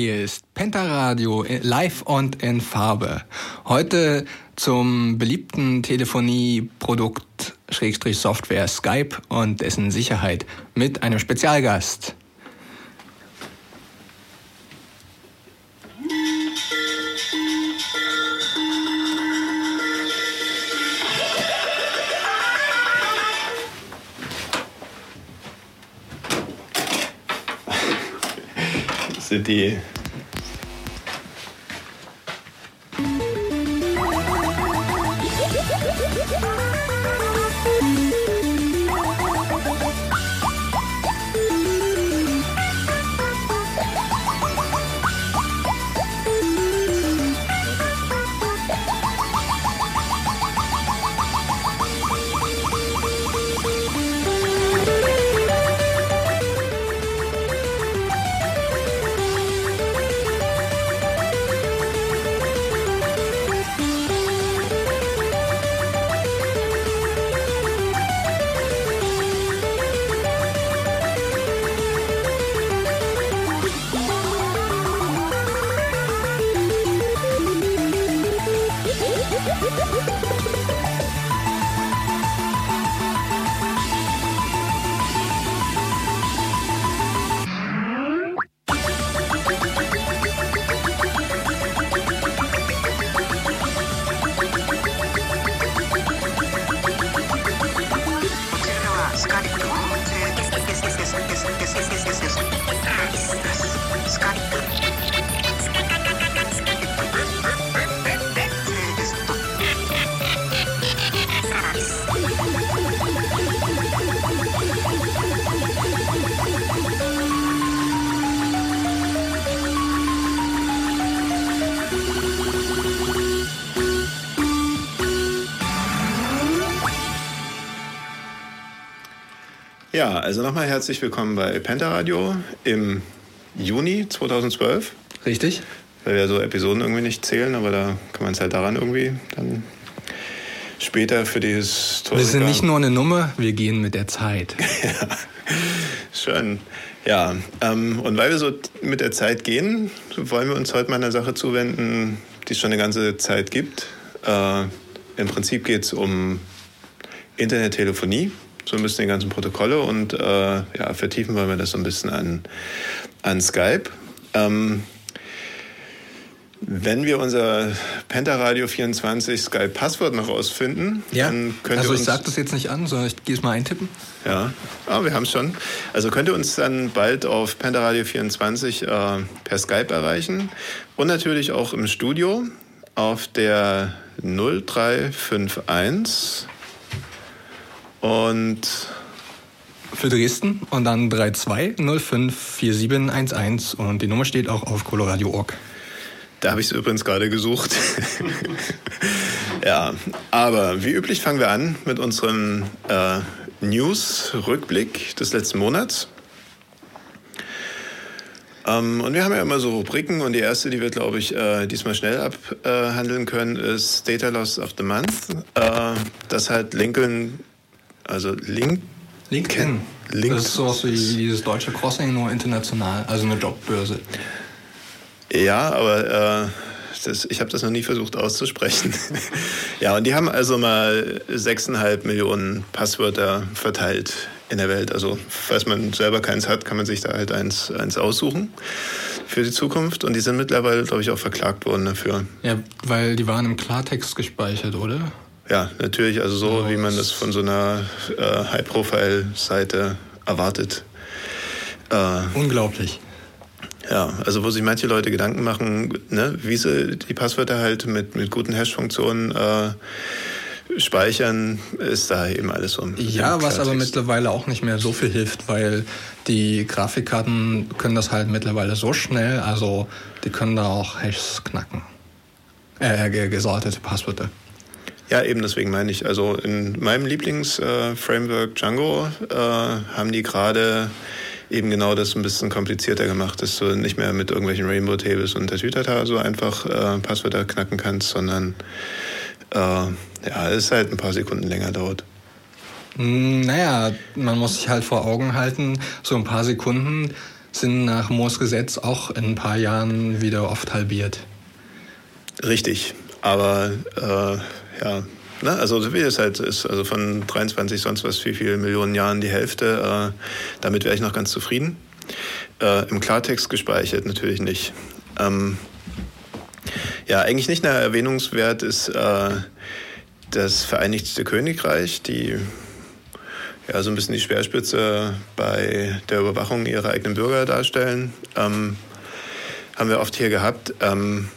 Hier ist Pentaradio live und in Farbe. Heute zum beliebten Telefonieprodukt Schrägstrich Software Skype und dessen Sicherheit mit einem Spezialgast. Die Ja, also nochmal herzlich willkommen bei Pentaradio im Juni 2012. Richtig. Weil wir so Episoden irgendwie nicht zählen, aber da kann man es halt daran irgendwie dann später für die Historiker... Wir sind nicht nur eine Nummer, wir gehen mit der Zeit. ja, schön. Ja, ähm, und weil wir so mit der Zeit gehen, wollen wir uns heute mal einer Sache zuwenden, die es schon eine ganze Zeit gibt. Äh, Im Prinzip geht es um Internettelefonie so ein bisschen die ganzen Protokolle und äh, ja, vertiefen wollen wir das so ein bisschen an, an Skype. Ähm, wenn wir unser Pentaradio 24 Skype-Passwort noch rausfinden, ja. dann könnt also ihr uns... Also ich sage das jetzt nicht an, sondern ich gehe es mal eintippen. Ja, ah, wir haben es schon. Also könnt ihr uns dann bald auf Pentaradio 24 äh, per Skype erreichen und natürlich auch im Studio auf der 0351 und für Dresden und dann 32054711 und die Nummer steht auch auf coloradio.org. Da habe ich es übrigens gerade gesucht. ja, aber wie üblich fangen wir an mit unserem äh, News-Rückblick des letzten Monats. Ähm, und wir haben ja immer so Rubriken und die erste, die wir, glaube ich, äh, diesmal schnell abhandeln können, ist Data Loss of the Month. Äh, das hat Lincoln also Link LinkedIn. LinkedIn. Das ist sowas wie dieses deutsche Crossing, nur international, also eine Jobbörse. Ja, aber äh, das, ich habe das noch nie versucht auszusprechen. ja, und die haben also mal 6,5 Millionen Passwörter verteilt in der Welt. Also falls man selber keins hat, kann man sich da halt eins, eins aussuchen für die Zukunft. Und die sind mittlerweile, glaube ich, auch verklagt worden dafür. Ja, weil die waren im Klartext gespeichert, oder? Ja, natürlich, also so, wie man das von so einer äh, High-Profile-Seite erwartet. Äh, Unglaublich. Ja, also wo sich manche Leute Gedanken machen, ne, wie sie die Passwörter halt mit, mit guten Hash-Funktionen äh, speichern, ist da eben alles so. Ja, was aber mittlerweile auch nicht mehr so viel hilft, weil die Grafikkarten können das halt mittlerweile so schnell, also die können da auch Hashes knacken. Äh, gesortete Passwörter. Ja, eben deswegen meine ich. Also in meinem Lieblingsframework äh, Django äh, haben die gerade eben genau das ein bisschen komplizierter gemacht, dass du nicht mehr mit irgendwelchen Rainbow Tables und Tatütata so einfach äh, Passwörter knacken kannst, sondern äh, ja, es halt ein paar Sekunden länger dauert. Hm, naja, man muss sich halt vor Augen halten, so ein paar Sekunden sind nach Moores Gesetz auch in ein paar Jahren wieder oft halbiert. Richtig, aber äh, ja, ne? also wie es halt ist, also von 23 sonst was wie viele Millionen Jahren die Hälfte, äh, damit wäre ich noch ganz zufrieden. Äh, Im Klartext gespeichert natürlich nicht. Ähm, ja, eigentlich nicht mehr erwähnungswert ist äh, das Vereinigte Königreich, die ja so ein bisschen die Speerspitze bei der Überwachung ihrer eigenen Bürger darstellen. Ähm, haben wir oft hier gehabt. Ähm,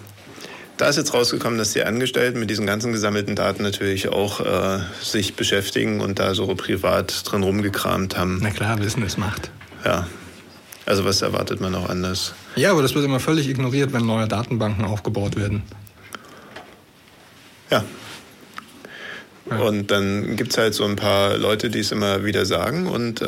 da ist jetzt rausgekommen, dass die Angestellten mit diesen ganzen gesammelten Daten natürlich auch äh, sich beschäftigen und da so privat drin rumgekramt haben. Na klar, Wissen ist Macht. Ja. Also was erwartet man auch anders? Ja, aber das wird immer völlig ignoriert, wenn neue Datenbanken aufgebaut werden. Ja. ja. Und dann gibt es halt so ein paar Leute, die es immer wieder sagen und äh,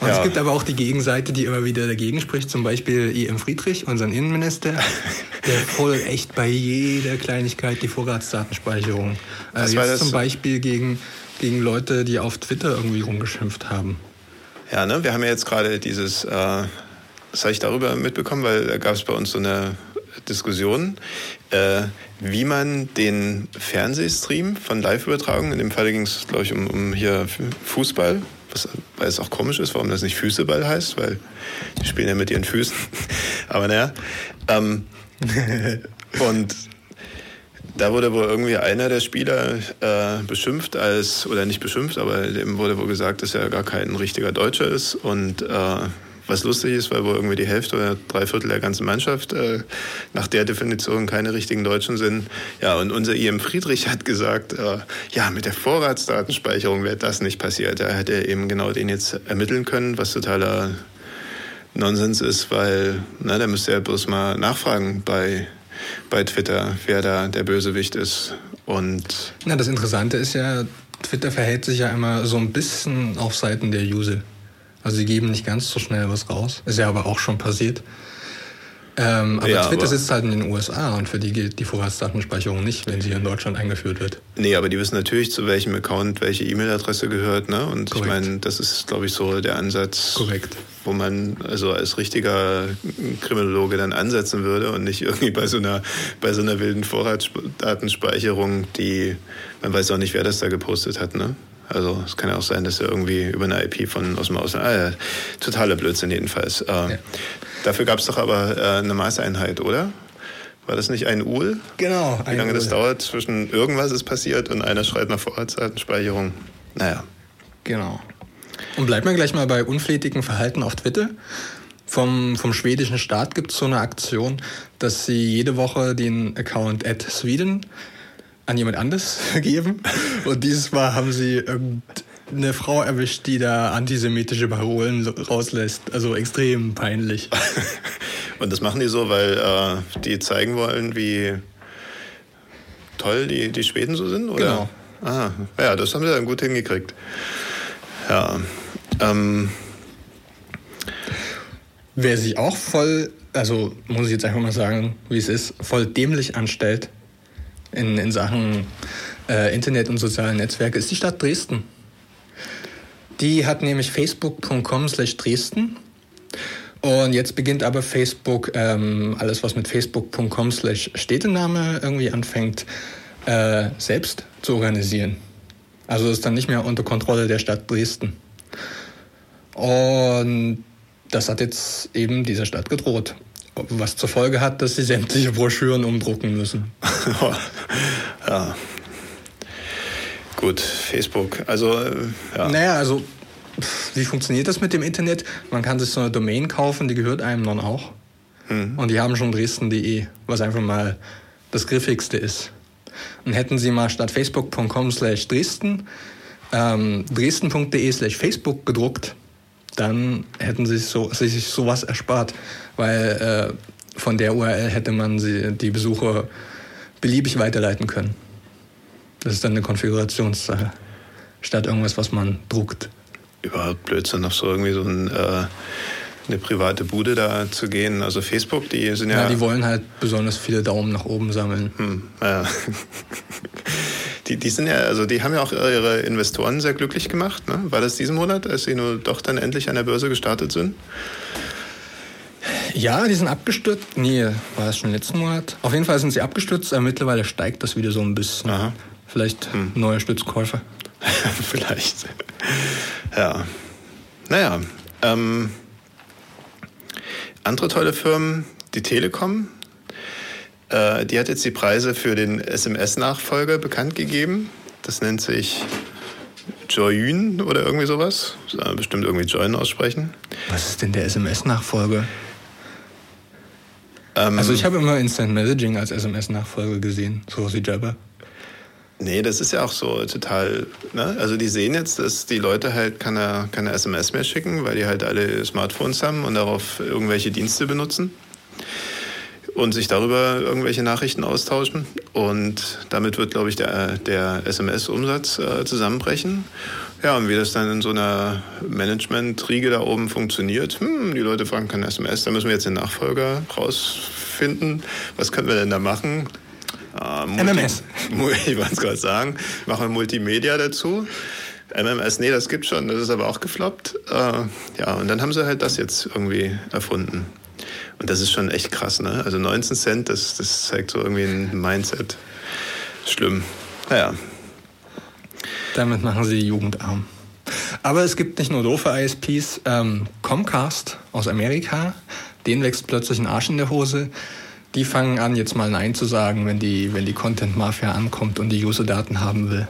und ja. es gibt aber auch die Gegenseite, die immer wieder dagegen spricht, zum Beispiel I.M. Friedrich, unseren Innenminister, der voll echt bei jeder Kleinigkeit die Vorratsdatenspeicherung. Äh, jetzt das? zum Beispiel gegen, gegen Leute, die auf Twitter irgendwie rumgeschimpft haben. Ja, ne? wir haben ja jetzt gerade dieses, äh, das habe ich darüber mitbekommen, weil da gab es bei uns so eine Diskussion, äh, wie man den Fernsehstream von Live-Übertragungen, in dem Fall ging es, glaube ich, um, um hier Fußball, was, weil es auch komisch ist, warum das nicht Füßeball heißt, weil die spielen ja mit ihren Füßen. Aber naja. Ähm, und da wurde wohl irgendwie einer der Spieler äh, beschimpft als, oder nicht beschimpft, aber dem wurde wohl gesagt, dass er gar kein richtiger Deutscher ist und äh, was lustig ist, weil wohl irgendwie die Hälfte oder drei Viertel der ganzen Mannschaft äh, nach der Definition keine richtigen Deutschen sind. Ja, und unser IM Friedrich hat gesagt, äh, ja, mit der Vorratsdatenspeicherung wäre das nicht passiert. Da hätte er eben genau den jetzt ermitteln können, was totaler Nonsens ist, weil, na, da müsste er bloß mal nachfragen bei, bei Twitter, wer da der Bösewicht ist. Und na, das Interessante ist ja, Twitter verhält sich ja immer so ein bisschen auf Seiten der User. Also sie geben nicht ganz so schnell was raus. Ist ja aber auch schon passiert. Ähm, aber ja, Twitter aber sitzt halt in den USA und für die gilt die Vorratsdatenspeicherung nicht, wenn sie in Deutschland eingeführt wird. Nee, aber die wissen natürlich, zu welchem Account welche E-Mail-Adresse gehört. Ne? Und Korrekt. ich meine, das ist, glaube ich, so der Ansatz, Korrekt. wo man also als richtiger Kriminologe dann ansetzen würde und nicht irgendwie bei so einer, bei so einer wilden Vorratsdatenspeicherung, die man weiß auch nicht, wer das da gepostet hat. Ne? Also es kann ja auch sein, dass er irgendwie über eine IP von aus dem Ausland. Ah, ja, totaler Blödsinn jedenfalls. Äh, ja. Dafür gab es doch aber äh, eine Maßeinheit, oder? War das nicht ein UL? Genau. Wie lange das dauert zwischen irgendwas ist passiert und einer schreibt nach Vorratsdatenspeicherung? Naja. Genau. Und bleibt man gleich mal bei unflätigem Verhalten auf Twitter. Vom, vom schwedischen Staat gibt es so eine Aktion, dass sie jede Woche den Account at Sweden an jemand anderes geben. Und dieses Mal haben sie eine Frau erwischt, die da antisemitische Parolen rauslässt. Also extrem peinlich. Und das machen die so, weil äh, die zeigen wollen, wie toll die, die Schweden so sind? Oder? Genau. Ah, ja, das haben sie dann gut hingekriegt. Ja. Ähm. Wer sich auch voll, also muss ich jetzt einfach mal sagen, wie es ist, voll dämlich anstellt, in, in Sachen äh, Internet und soziale Netzwerke ist die Stadt Dresden. Die hat nämlich facebook.com slash Dresden. Und jetzt beginnt aber Facebook, ähm, alles was mit facebook.com slash Städtename irgendwie anfängt, äh, selbst zu organisieren. Also ist dann nicht mehr unter Kontrolle der Stadt Dresden. Und das hat jetzt eben dieser Stadt gedroht was zur Folge hat, dass sie sämtliche Broschüren umdrucken müssen. ja. Gut, Facebook. Also, äh, ja. Naja, also, wie funktioniert das mit dem Internet? Man kann sich so eine Domain kaufen, die gehört einem dann auch. Mhm. Und die haben schon dresden.de, was einfach mal das griffigste ist. Und hätten sie mal statt facebook.com slash Dresden ähm, dresden.de slash Facebook gedruckt, dann hätten sie sich, so, sich sowas erspart, weil äh, von der URL hätte man sie, die Besucher beliebig weiterleiten können. Das ist dann eine Konfigurationssache, statt irgendwas, was man druckt. Überhaupt Blödsinn, auf so irgendwie so ein, äh, eine private Bude da zu gehen. Also Facebook, die sind ja... Ja, die wollen halt besonders viele Daumen nach oben sammeln. Hm, ja. Die, die sind ja, also die haben ja auch ihre Investoren sehr glücklich gemacht. Ne? War das diesen Monat, als sie nur doch dann endlich an der Börse gestartet sind? Ja, die sind abgestürzt. Nee, war das schon letzten Monat? Auf jeden Fall sind sie abgestürzt, aber mittlerweile steigt das wieder so ein bisschen. Aha. Vielleicht hm. neue Stützkäufer. Vielleicht. Ja. Naja. Ähm, andere tolle Firmen, die Telekom, äh, die hat jetzt die Preise für den SMS-Nachfolger bekannt gegeben. Das nennt sich Joyun oder irgendwie sowas. Bestimmt irgendwie Join aussprechen. Was ist denn der SMS-Nachfolger? Ähm, also ich habe immer Instant Messaging als SMS-Nachfolger gesehen, so wie Jabber. Nee, das ist ja auch so total. Ne? Also die sehen jetzt, dass die Leute halt keine, keine SMS mehr schicken, weil die halt alle Smartphones haben und darauf irgendwelche Dienste benutzen und sich darüber irgendwelche Nachrichten austauschen. Und damit wird, glaube ich, der, der SMS-Umsatz äh, zusammenbrechen. Ja, und wie das dann in so einer Management-Riege da oben funktioniert, hm, die Leute fragen kein SMS, da müssen wir jetzt den Nachfolger rausfinden. Was können wir denn da machen? Äh, MMS. Ich wollte es gerade sagen. Machen wir Multimedia dazu. MMS, nee, das gibt schon, das ist aber auch gefloppt. Äh, ja, und dann haben sie halt das jetzt irgendwie erfunden. Und das ist schon echt krass, ne? Also 19 Cent, das, das zeigt so irgendwie ein Mindset. Schlimm. Naja, damit machen sie die Jugend arm. Aber es gibt nicht nur doofe ISPs. Ähm, Comcast aus Amerika, denen wächst plötzlich ein Arsch in der Hose. Die fangen an, jetzt mal Nein zu sagen, wenn die, wenn die Content Mafia ankommt und die User-Daten haben will.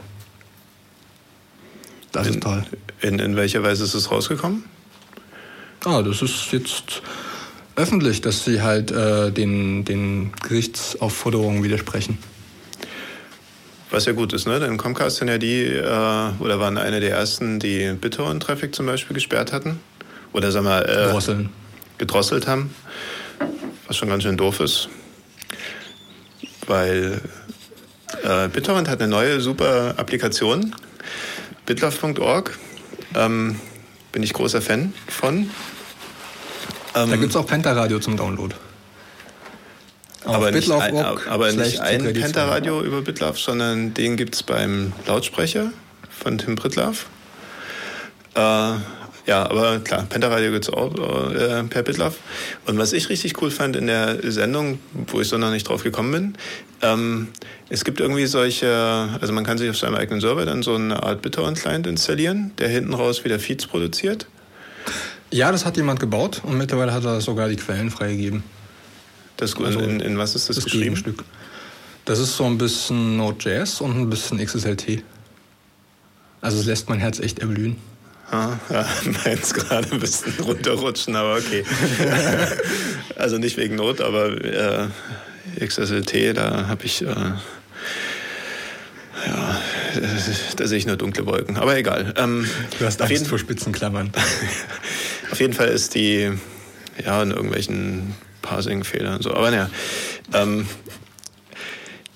Das in, ist toll. In, in welcher Weise ist es rausgekommen? Ah, das ist jetzt öffentlich, dass sie halt äh, den, den Gerichtsaufforderungen widersprechen. Was ja gut ist, ne? Denn Comcast sind ja die, äh, oder waren eine der ersten, die BitTorrent-Traffic zum Beispiel gesperrt hatten. Oder sagen wir, äh, gedrosselt haben. Was schon ganz schön doof ist. Weil äh, BitTorrent hat eine neue super Applikation. bitlove.org. Ähm, bin ich großer Fan von. Ähm, da gibt es auch Pentaradio zum Download aber nicht, ein, aber nicht ein Pentaradio über Bitlove, sondern den gibt es beim Lautsprecher von Tim Pritlaff. Äh, ja, aber klar, Pentaradio gibt es auch äh, per Bitlove. Und was ich richtig cool fand in der Sendung, wo ich so noch nicht drauf gekommen bin, ähm, es gibt irgendwie solche, also man kann sich auf seinem eigenen Server dann so eine Art BitTorrent-Client installieren, der hinten raus wieder Feeds produziert. Ja, das hat jemand gebaut und mittlerweile hat er sogar die Quellen freigegeben. Das, also in, in, was ist das, das geschrieben? Stück. Das ist so ein bisschen Node.js und ein bisschen XSLT. Also es lässt mein Herz echt erblühen. Ah, ja, meins gerade ein bisschen runterrutschen, aber okay. also nicht wegen Not, aber äh, XSLT, da habe ich, äh, ja, da sehe ich nur dunkle Wolken. Aber egal. Ähm, du hast Angst vor Spitzenklammern. Auf jeden Fall ist die, ja, in irgendwelchen Parsing-Fehler und so. Aber naja, ähm,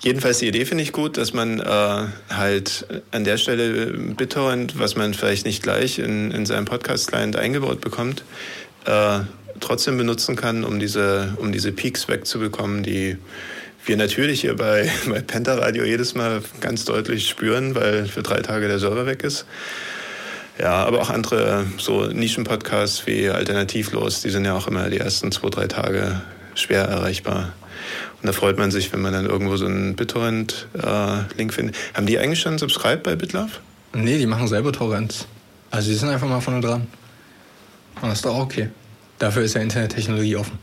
jedenfalls die Idee finde ich gut, dass man äh, halt an der Stelle BitTorrent, was man vielleicht nicht gleich in, in seinem Podcast-Client eingebaut bekommt, äh, trotzdem benutzen kann, um diese, um diese Peaks wegzubekommen, die wir natürlich hier bei, bei Pentaradio jedes Mal ganz deutlich spüren, weil für drei Tage der Server weg ist. Ja, aber auch andere so Nischen-Podcasts wie Alternativlos, die sind ja auch immer die ersten zwei, drei Tage schwer erreichbar. Und da freut man sich, wenn man dann irgendwo so einen BitTorrent-Link äh, findet. Haben die eigentlich schon Subscribe bei BitLove? Nee, die machen selber Torrents. Also die sind einfach mal vorne dran. Und das ist doch auch okay. Dafür ist ja Internettechnologie offen.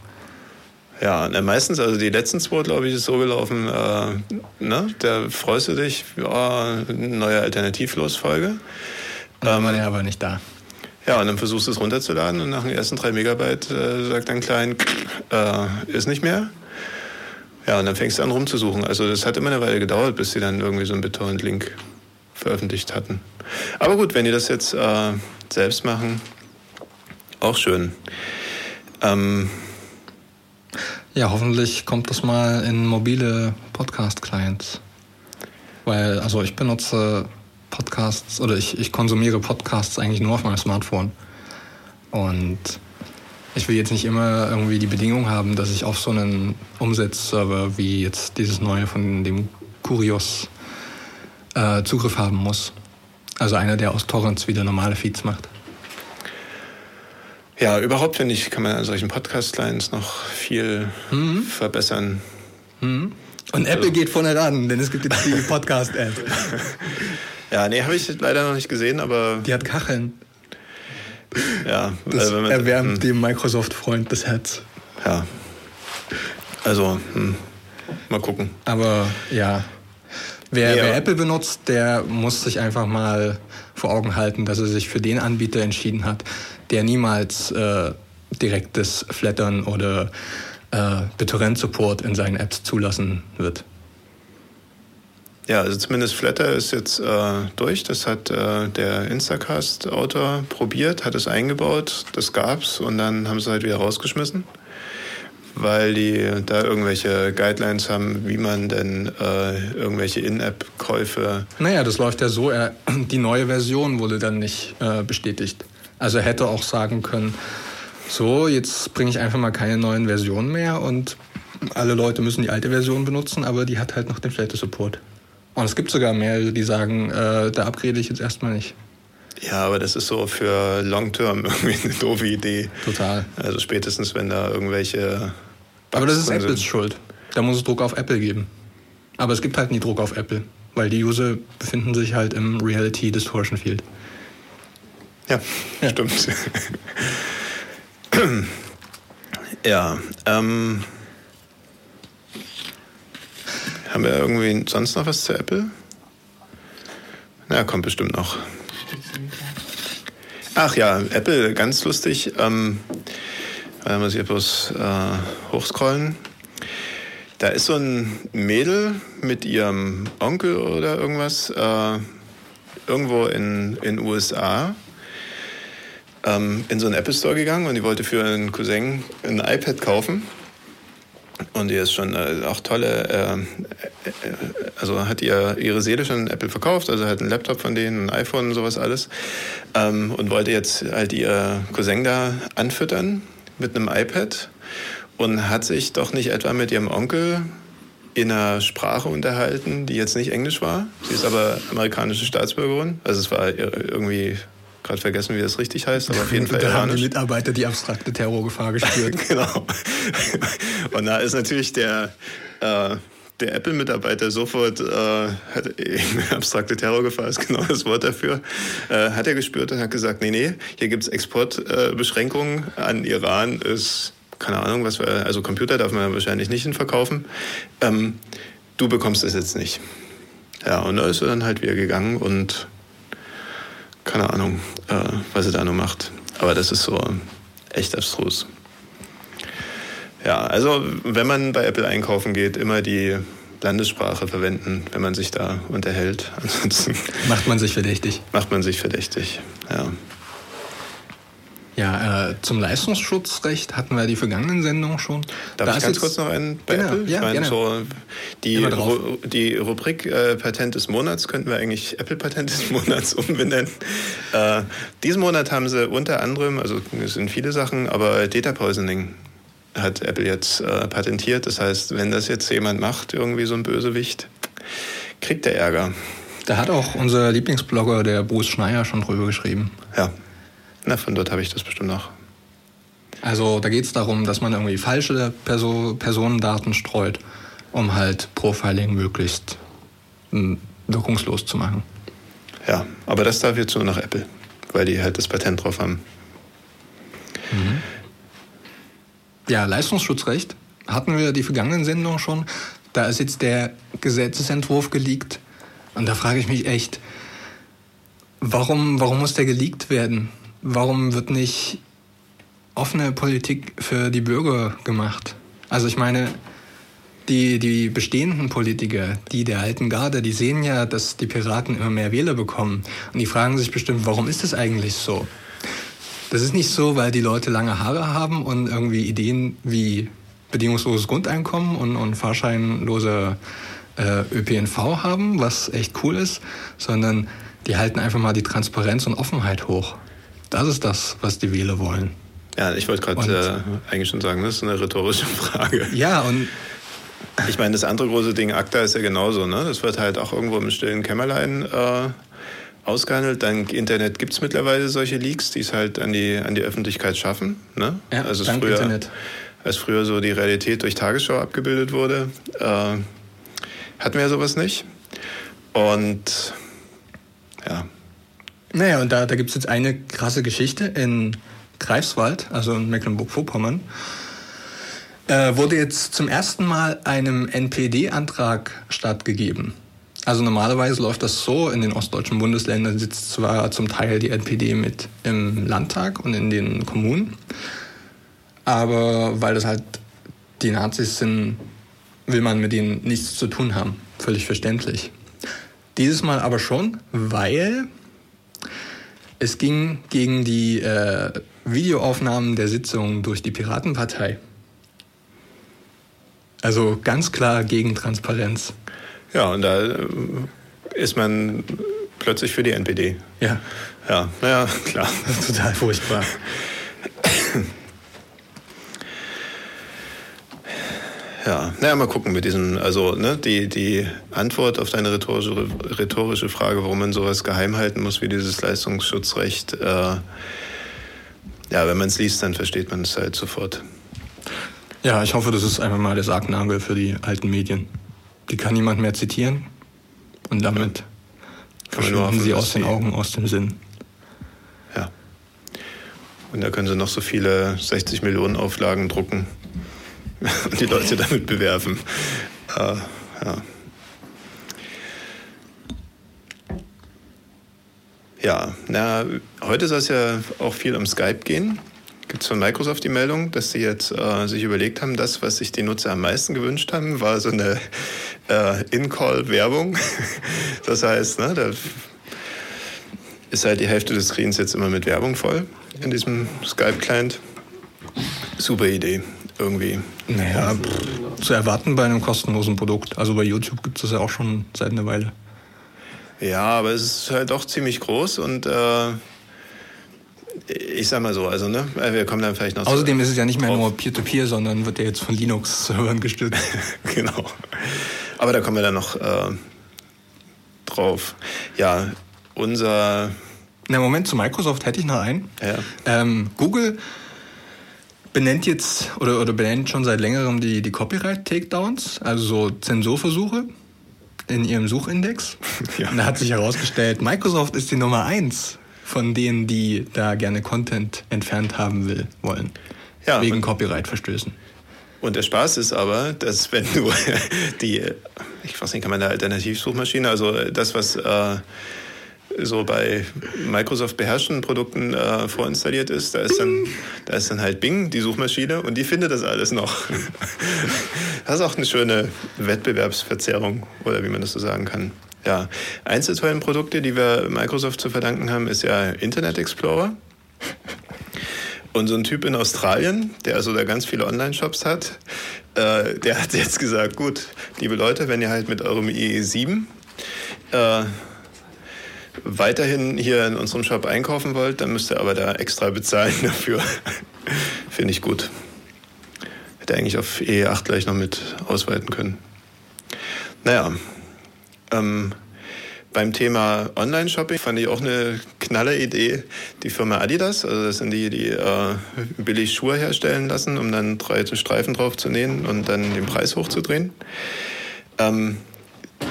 Ja, meistens, also die letzten zwei, glaube ich, ist so gelaufen, äh, ne, da freust du dich, ja, neue Alternativlos-Folge. Dann war der aber nicht da. Ja, und dann versuchst du es runterzuladen und nach den ersten drei Megabyte äh, sagt dein Klein, äh, ist nicht mehr. Ja, und dann fängst du an rumzusuchen. Also das hat immer eine Weile gedauert, bis sie dann irgendwie so einen BitTorrent-Link veröffentlicht hatten. Aber gut, wenn die das jetzt äh, selbst machen, auch schön. Ähm, ja, hoffentlich kommt das mal in mobile Podcast-Clients. Weil, also ich benutze Podcasts oder ich, ich konsumiere Podcasts eigentlich nur auf meinem Smartphone. Und ich will jetzt nicht immer irgendwie die Bedingung haben, dass ich auf so einen Umsetzserver wie jetzt dieses neue von dem Curios äh, Zugriff haben muss. Also einer, der aus Torrents wieder normale Feeds macht. Ja, überhaupt finde ich, kann man an solchen Podcast-Clients noch viel mhm. verbessern. Mhm. Und also, Apple geht vorne ran, denn es gibt jetzt die Podcast-App. ja, nee, habe ich leider noch nicht gesehen, aber. Die hat Kacheln. Ja, das also man, erwärmt hm. dem Microsoft-Freund das Herz. Ja. Also, hm, mal gucken. Aber ja, wer, ja. wer Apple benutzt, der muss sich einfach mal vor Augen halten, dass er sich für den Anbieter entschieden hat, der niemals äh, direktes Flattern oder äh, BitTorrent-Support in seinen Apps zulassen wird. Ja, also zumindest Flatter ist jetzt äh, durch. Das hat äh, der Instacast-Autor probiert, hat es eingebaut, das gab's und dann haben sie halt wieder rausgeschmissen, weil die da irgendwelche Guidelines haben, wie man denn äh, irgendwelche In-App-Käufe. Naja, das läuft ja so, die neue Version wurde dann nicht äh, bestätigt. Also hätte auch sagen können, so, jetzt bringe ich einfach mal keine neuen Versionen mehr und alle Leute müssen die alte Version benutzen, aber die hat halt noch den Flatter-Support. Und es gibt sogar mehrere, die sagen, äh, da upgrade ich jetzt erstmal nicht. Ja, aber das ist so für Long-Term irgendwie eine doofe Idee. Total. Also spätestens, wenn da irgendwelche. Bugs aber das ist Apples sind. Schuld. Da muss es Druck auf Apple geben. Aber es gibt halt nie Druck auf Apple, weil die User befinden sich halt im Reality Distortion Field. Ja, ja. stimmt. ja, ähm. Haben wir irgendwie sonst noch was zu Apple? Na, kommt bestimmt noch. Ach ja, Apple, ganz lustig. Ähm, da muss ich bloß äh, hochscrollen. Da ist so ein Mädel mit ihrem Onkel oder irgendwas äh, irgendwo in den USA ähm, in so einen Apple Store gegangen und die wollte für einen Cousin ein iPad kaufen. Und die ist schon äh, auch tolle, äh, äh, also hat ihr ihre Seele schon Apple verkauft, also hat einen Laptop von denen, ein iPhone und sowas alles. Ähm, und wollte jetzt halt ihr Cousin da anfüttern mit einem iPad und hat sich doch nicht etwa mit ihrem Onkel in einer Sprache unterhalten, die jetzt nicht Englisch war. Sie ist aber amerikanische Staatsbürgerin. Also es war irgendwie gerade vergessen, wie das richtig heißt, aber auf jeden Fall Da haben die Mitarbeiter die abstrakte Terrorgefahr gespürt. genau. Und da ist natürlich der, äh, der Apple-Mitarbeiter sofort, äh, hat, abstrakte Terrorgefahr ist genau das Wort dafür, äh, hat er gespürt und hat gesagt, nee, nee, hier gibt es Exportbeschränkungen an Iran, ist keine Ahnung, was wir, also Computer darf man wahrscheinlich nicht verkaufen. Ähm, du bekommst es jetzt nicht. Ja, und da ist er dann halt wieder gegangen und keine Ahnung, äh, was er da nur macht. Aber das ist so echt abstrus. Ja, also wenn man bei Apple einkaufen geht, immer die Landessprache verwenden, wenn man sich da unterhält. Ansonsten macht man sich verdächtig. Macht man sich verdächtig, ja. Ja, äh, zum Leistungsschutzrecht hatten wir die vergangenen Sendungen schon. Darf da ich ganz kurz noch einen bei genau, Apple? Ja, ich meine, so die, Ru die Rubrik äh, Patent des Monats könnten wir eigentlich Apple Patent des Monats umbenennen. Äh, diesen Monat haben sie unter anderem, also es sind viele Sachen, aber Data Poisoning hat Apple jetzt äh, patentiert. Das heißt, wenn das jetzt jemand macht, irgendwie so ein Bösewicht, kriegt der Ärger. Da hat auch unser Lieblingsblogger, der Bruce Schneier, schon drüber geschrieben. Ja, na, von dort habe ich das bestimmt noch. Also da geht es darum, dass man irgendwie falsche Perso Personendaten streut, um halt Profiling möglichst hm, wirkungslos zu machen. Ja, aber das darf jetzt nur nach Apple, weil die halt das Patent drauf haben. Mhm. Ja, Leistungsschutzrecht hatten wir die vergangenen Sendungen schon. Da ist jetzt der Gesetzesentwurf geleakt. Und da frage ich mich echt, warum, warum muss der geleakt werden? Warum wird nicht offene Politik für die Bürger gemacht? Also ich meine, die, die bestehenden Politiker, die der alten Garde, die sehen ja, dass die Piraten immer mehr Wähler bekommen. Und die fragen sich bestimmt, warum ist das eigentlich so? Das ist nicht so, weil die Leute lange Haare haben und irgendwie Ideen wie bedingungsloses Grundeinkommen und, und fahrscheinlose äh, ÖPNV haben, was echt cool ist, sondern die halten einfach mal die Transparenz und Offenheit hoch. Das ist das, was die Wähler wollen. Ja, ich wollte gerade äh, eigentlich schon sagen, das ist eine rhetorische Frage. Ja, und ich meine, das andere große Ding, ACTA, ist ja genauso. Ne? Das wird halt auch irgendwo im stillen Kämmerlein äh, ausgehandelt. Dank Internet gibt es mittlerweile solche Leaks, die es halt an die, an die Öffentlichkeit schaffen. Ne? Ja, also dank früher, Internet. Als früher so die Realität durch Tagesschau abgebildet wurde, äh, hatten wir ja sowas nicht. Und. Naja, und da, da gibt es jetzt eine krasse Geschichte in Greifswald, also in Mecklenburg-Vorpommern. Äh, wurde jetzt zum ersten Mal einem NPD-Antrag stattgegeben. Also normalerweise läuft das so, in den ostdeutschen Bundesländern sitzt zwar zum Teil die NPD mit im Landtag und in den Kommunen, aber weil das halt die Nazis sind, will man mit denen nichts zu tun haben. Völlig verständlich. Dieses Mal aber schon, weil es ging gegen die äh, Videoaufnahmen der Sitzung durch die Piratenpartei. Also ganz klar gegen Transparenz. Ja, und da äh, ist man plötzlich für die NPD. Ja. Ja, naja, klar. Das ist total furchtbar. Ja, naja, mal gucken mit diesem, also ne, die, die Antwort auf deine rhetorische, rhetorische Frage, warum man sowas geheim halten muss wie dieses Leistungsschutzrecht, äh, ja, wenn man es liest, dann versteht man es halt sofort. Ja, ich hoffe, das ist einfach mal der Sargnagel für die alten Medien. Die kann niemand mehr zitieren und damit ja. verschwinden hoffen, sie aus den Augen, aus dem Sinn. Ja. Und da können sie noch so viele 60 Millionen Auflagen drucken und die Leute damit bewerfen. Äh, ja. Ja, na, heute soll es ja auch viel um Skype gehen. Gibt es von Microsoft die Meldung, dass sie jetzt äh, sich überlegt haben, das, was sich die Nutzer am meisten gewünscht haben, war so eine äh, In-Call-Werbung. das heißt, ne, da ist halt die Hälfte des Screens jetzt immer mit Werbung voll in diesem Skype-Client. Super Idee, irgendwie. Naja, pff, zu erwarten bei einem kostenlosen Produkt. Also bei YouTube gibt es das ja auch schon seit einer Weile. Ja, aber es ist halt doch ziemlich groß und äh, ich sag mal so, also ne, wir kommen dann vielleicht noch Außerdem ist es ja nicht mehr nur Peer-to-Peer, -Peer, sondern wird ja jetzt von Linux-Servern gestützt. genau. Aber da kommen wir dann noch äh, drauf. Ja, unser. Na, Moment, zu Microsoft hätte ich noch einen. Ja. Ähm, Google benennt jetzt oder, oder benennt schon seit längerem die, die Copyright-Takedowns, also so Zensurversuche in ihrem Suchindex. Ja. Und da hat sich herausgestellt, Microsoft ist die Nummer eins von denen, die da gerne Content entfernt haben will, wollen. Ja, wegen Copyright-Verstößen. Und der Spaß ist aber, dass wenn du die, ich weiß nicht, kann man eine Alternativsuchmaschine, also das, was äh, so bei Microsoft beherrschten Produkten äh, vorinstalliert ist, da ist, dann, da ist dann halt Bing, die Suchmaschine, und die findet das alles noch. Das ist auch eine schöne Wettbewerbsverzerrung, oder wie man das so sagen kann. Ja, eins der tollen Produkte, die wir Microsoft zu verdanken haben, ist ja Internet Explorer. Und so ein Typ in Australien, der also da ganz viele Online-Shops hat, äh, der hat jetzt gesagt, gut, liebe Leute, wenn ihr halt mit eurem IE7 äh, weiterhin hier in unserem Shop einkaufen wollt, dann müsst ihr aber da extra bezahlen dafür. Finde ich gut. Hätte eigentlich auf E8 gleich noch mit ausweiten können. Naja, ähm, beim Thema Online-Shopping fand ich auch eine knalle Idee. Die Firma Adidas, also das sind die, die äh, billig Schuhe herstellen lassen, um dann drei Streifen drauf zu nähen und dann den Preis hochzudrehen. Ähm,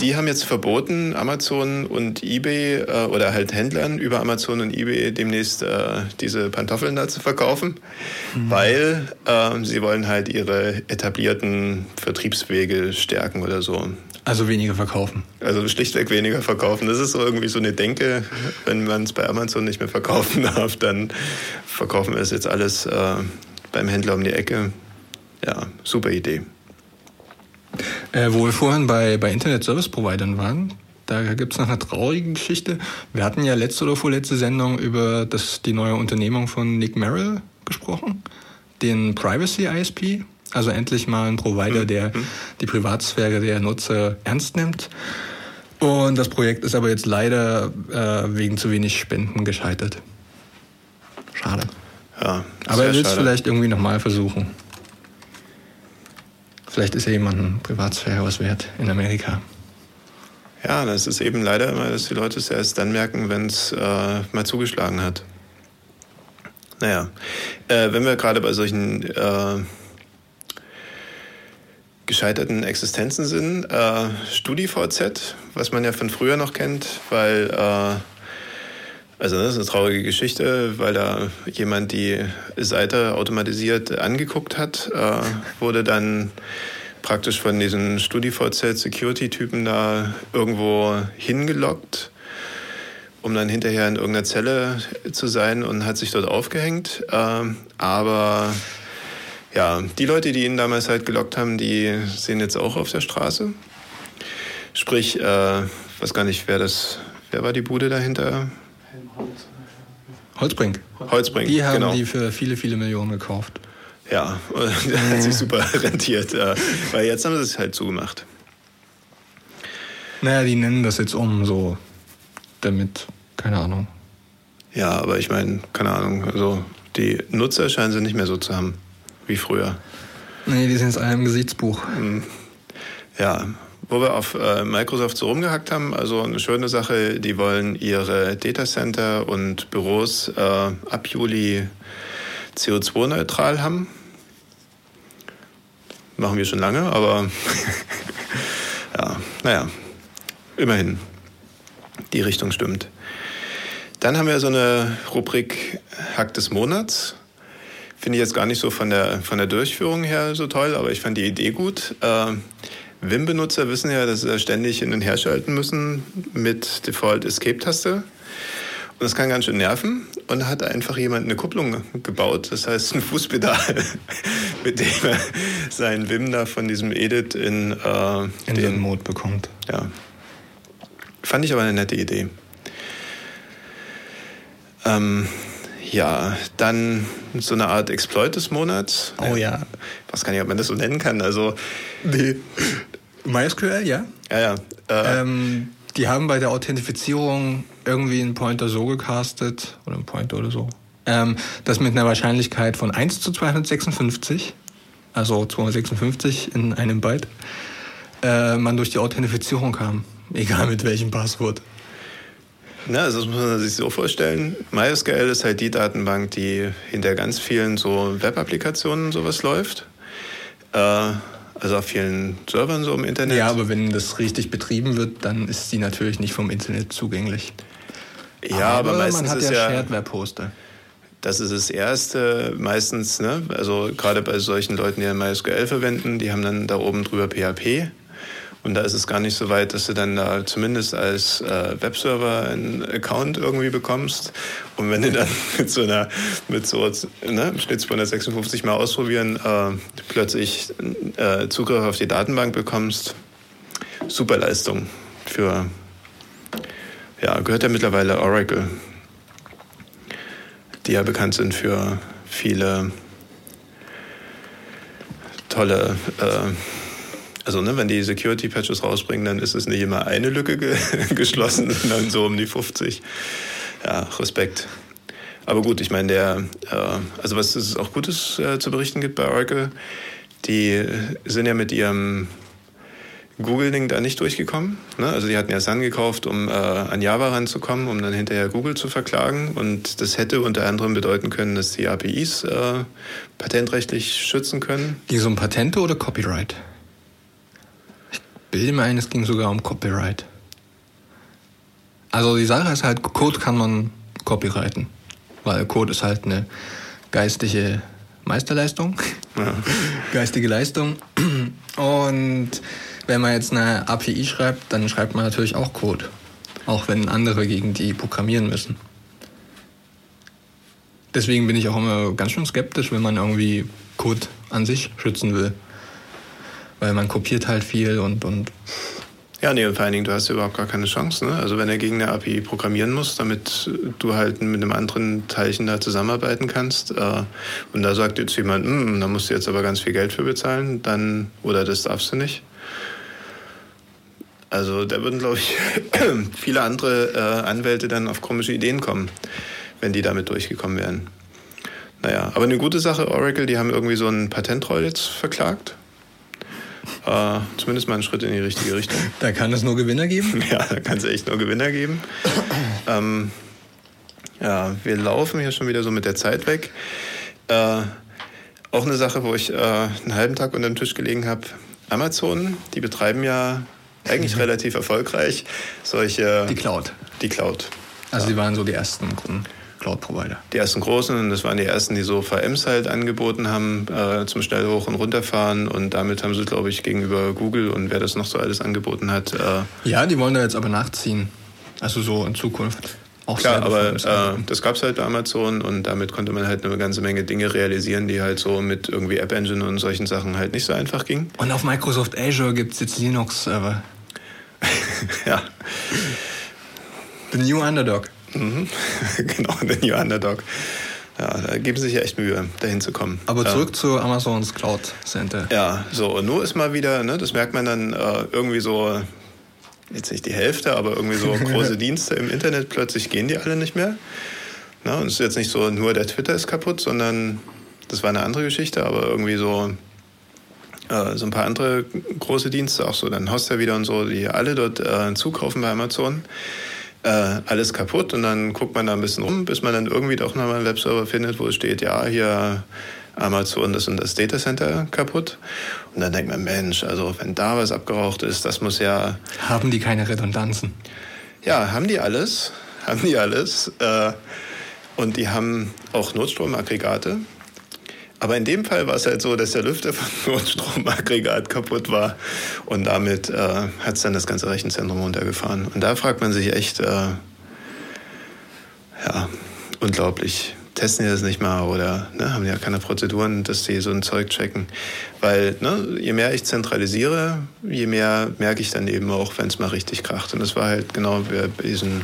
die haben jetzt verboten, Amazon und eBay äh, oder halt Händlern über Amazon und eBay demnächst äh, diese Pantoffeln da zu verkaufen, mhm. weil äh, sie wollen halt ihre etablierten Vertriebswege stärken oder so. Also weniger verkaufen. Also schlichtweg weniger verkaufen. Das ist so irgendwie so eine Denke, wenn man es bei Amazon nicht mehr verkaufen darf, dann verkaufen wir es jetzt alles äh, beim Händler um die Ecke. Ja, super Idee. Äh, wo wir vorhin bei, bei Internet-Service-Providern waren, da gibt es noch eine traurige Geschichte. Wir hatten ja letzte oder vorletzte Sendung über das, die neue Unternehmung von Nick Merrill gesprochen, den Privacy ISP. Also endlich mal ein Provider, der mhm. die Privatsphäre der Nutzer ernst nimmt. Und das Projekt ist aber jetzt leider äh, wegen zu wenig Spenden gescheitert. Schade. Ja, aber er will es vielleicht irgendwie nochmal versuchen. Vielleicht ist ja jemand Privatsphäre was wert in Amerika. Ja, das ist eben leider immer, dass die Leute es erst dann merken, wenn es äh, mal zugeschlagen hat. Naja, äh, wenn wir gerade bei solchen äh, gescheiterten Existenzen sind, äh, StudiVZ, was man ja von früher noch kennt, weil, äh, also das ist eine traurige Geschichte, weil da jemand die Seite automatisiert angeguckt hat, äh, wurde dann praktisch von diesen StudiVZ-Security-Typen da irgendwo hingelockt um dann hinterher in irgendeiner Zelle zu sein und hat sich dort aufgehängt. Ähm, aber ja, die Leute, die ihn damals halt gelockt haben, die sind jetzt auch auf der Straße. Sprich, äh, weiß gar nicht, wer das, wer war die Bude dahinter? Holzbrink. Holzbrink, Die haben genau. die für viele, viele Millionen gekauft. Ja, hat sich super rentiert, äh, weil jetzt haben sie es halt zugemacht. Naja, die nennen das jetzt um, so damit, keine Ahnung. Ja, aber ich meine, keine Ahnung, also die Nutzer scheinen sie nicht mehr so zu haben wie früher. Nee, die sind jetzt alle im Gesichtsbuch. Hm. Ja, wo wir auf äh, Microsoft so rumgehackt haben, also eine schöne Sache, die wollen ihre Datacenter und Büros äh, ab Juli CO2-neutral haben. Machen wir schon lange, aber ja, naja, immerhin die Richtung stimmt. Dann haben wir so eine Rubrik Hack des Monats. Finde ich jetzt gar nicht so von der, von der Durchführung her so toll, aber ich fand die Idee gut. Äh, Vim-Benutzer wissen ja, dass sie ständig hin und her schalten müssen mit Default Escape-Taste. Und das kann ganz schön nerven. Und da hat einfach jemand eine Kupplung gebaut, das heißt ein Fußpedal, mit dem er seinen Vim da von diesem Edit in, äh, in den Mode bekommt. Ja, Fand ich aber eine nette Idee. Ähm, ja, dann so eine Art Exploit des Monats. Oh ja. Was kann ich, ob man das so nennen kann? Also. Nee. MySQL, ja. Ja, ja. Äh, ähm, die haben bei der Authentifizierung irgendwie einen Pointer so gecastet, oder einen Pointer oder so, ähm, dass mit einer Wahrscheinlichkeit von 1 zu 256, also 256 in einem Byte, äh, man durch die Authentifizierung kam. Egal mit welchem Passwort. Na, also das muss man sich so vorstellen. MySQL ist halt die Datenbank, die hinter ganz vielen so Web-Applikationen sowas läuft. Äh, also auf vielen Servern so im Internet. Ja, aber wenn das richtig betrieben wird, dann ist sie natürlich nicht vom Internet zugänglich. Ja, aber, aber meistens man hat ist ja Shared Web Hoster. Das ist das Erste meistens, ne? also gerade bei solchen Leuten, die MySQL verwenden, die haben dann da oben drüber PHP und da ist es gar nicht so weit, dass du dann da zumindest als äh, Webserver einen Account irgendwie bekommst. Und wenn du dann mit so einer, mit so, ne, Schnitt 256 mal ausprobieren, äh, plötzlich äh, Zugriff auf die Datenbank bekommst, super Leistung für, ja, gehört ja mittlerweile Oracle, die ja bekannt sind für viele tolle äh, also ne, wenn die Security-Patches rausbringen, dann ist es nicht immer eine Lücke ge geschlossen, sondern so um die 50. Ja, Respekt. Aber gut, ich meine, der, äh, also was es auch Gutes äh, zu berichten gibt bei Oracle, die sind ja mit ihrem Google-Ding da nicht durchgekommen. Ne? Also die hatten ja Sun gekauft, um äh, an Java ranzukommen, um dann hinterher Google zu verklagen. Und das hätte unter anderem bedeuten können, dass die APIs äh, patentrechtlich schützen können. Ging es um Patente oder Copyright? Bilde mir ein, es ging sogar um Copyright. Also die Sache ist halt, Code kann man copyrighten, weil Code ist halt eine geistige Meisterleistung, ja. geistige Leistung. Und wenn man jetzt eine API schreibt, dann schreibt man natürlich auch Code, auch wenn andere gegen die programmieren müssen. Deswegen bin ich auch immer ganz schön skeptisch, wenn man irgendwie Code an sich schützen will weil man kopiert halt viel und, und ja, nee, und vor allen Dingen, du hast ja überhaupt gar keine Chance. Ne? Also wenn er gegen eine API programmieren muss, damit du halt mit einem anderen Teilchen da zusammenarbeiten kannst, äh, und da sagt jetzt jemand, hm, da musst du jetzt aber ganz viel Geld für bezahlen, dann, oder das darfst du nicht. Also da würden, glaube ich, viele andere äh, Anwälte dann auf komische Ideen kommen, wenn die damit durchgekommen wären. Naja, aber eine gute Sache, Oracle, die haben irgendwie so einen Patentroll jetzt verklagt äh, zumindest mal ein Schritt in die richtige Richtung. Da kann es nur Gewinner geben? Ja, da kann es echt nur Gewinner geben. ähm, ja, wir laufen hier schon wieder so mit der Zeit weg. Äh, auch eine Sache, wo ich äh, einen halben Tag unter dem Tisch gelegen habe. Amazon, die betreiben ja eigentlich mhm. relativ erfolgreich solche... Die Cloud. Die Cloud. Also ja. die waren so die ersten Cloud-Provider. Die ersten großen, und das waren die ersten, die so VMs halt angeboten haben äh, zum schnell hoch und runterfahren. Und damit haben sie, glaube ich, gegenüber Google und wer das noch so alles angeboten hat. Äh ja, die wollen da jetzt aber nachziehen. Also so in Zukunft. Auch Klar, aber äh, das gab es halt bei Amazon und damit konnte man halt eine ganze Menge Dinge realisieren, die halt so mit irgendwie App Engine und solchen Sachen halt nicht so einfach gingen. Und auf Microsoft Azure gibt es jetzt Linux-Server. ja. The New Underdog. Mhm. genau, The New Underdog. Ja, da geben sie sich echt Mühe, dahin zu kommen. Aber zurück ja. zu Amazons Cloud Center. Ja, so, und nur ist mal wieder, ne, das merkt man dann äh, irgendwie so, jetzt nicht die Hälfte, aber irgendwie so große Dienste im Internet, plötzlich gehen die alle nicht mehr. Na, und es ist jetzt nicht so, nur der Twitter ist kaputt, sondern das war eine andere Geschichte, aber irgendwie so, äh, so ein paar andere große Dienste, auch so dann Hoster wieder und so, die alle dort äh, zukaufen bei Amazon äh, alles kaputt und dann guckt man da ein bisschen rum, bis man dann irgendwie doch nochmal einen Webserver findet, wo es steht, ja, hier Amazon, das und das Datacenter kaputt. Und dann denkt man, Mensch, also wenn da was abgeraucht ist, das muss ja... Haben die keine Redundanzen? Ja, haben die alles, haben die alles. Äh, und die haben auch Notstromaggregate. Aber in dem Fall war es halt so, dass der Lüfter vom Notstromaggregat kaputt war und damit äh, hat es dann das ganze Rechenzentrum runtergefahren. Und da fragt man sich echt, äh, ja, unglaublich. Testen die das nicht mal oder ne, haben die ja keine Prozeduren, dass sie so ein Zeug checken? Weil ne, je mehr ich zentralisiere, je mehr merke ich dann eben auch, wenn es mal richtig kracht. Und das war halt genau bei diesem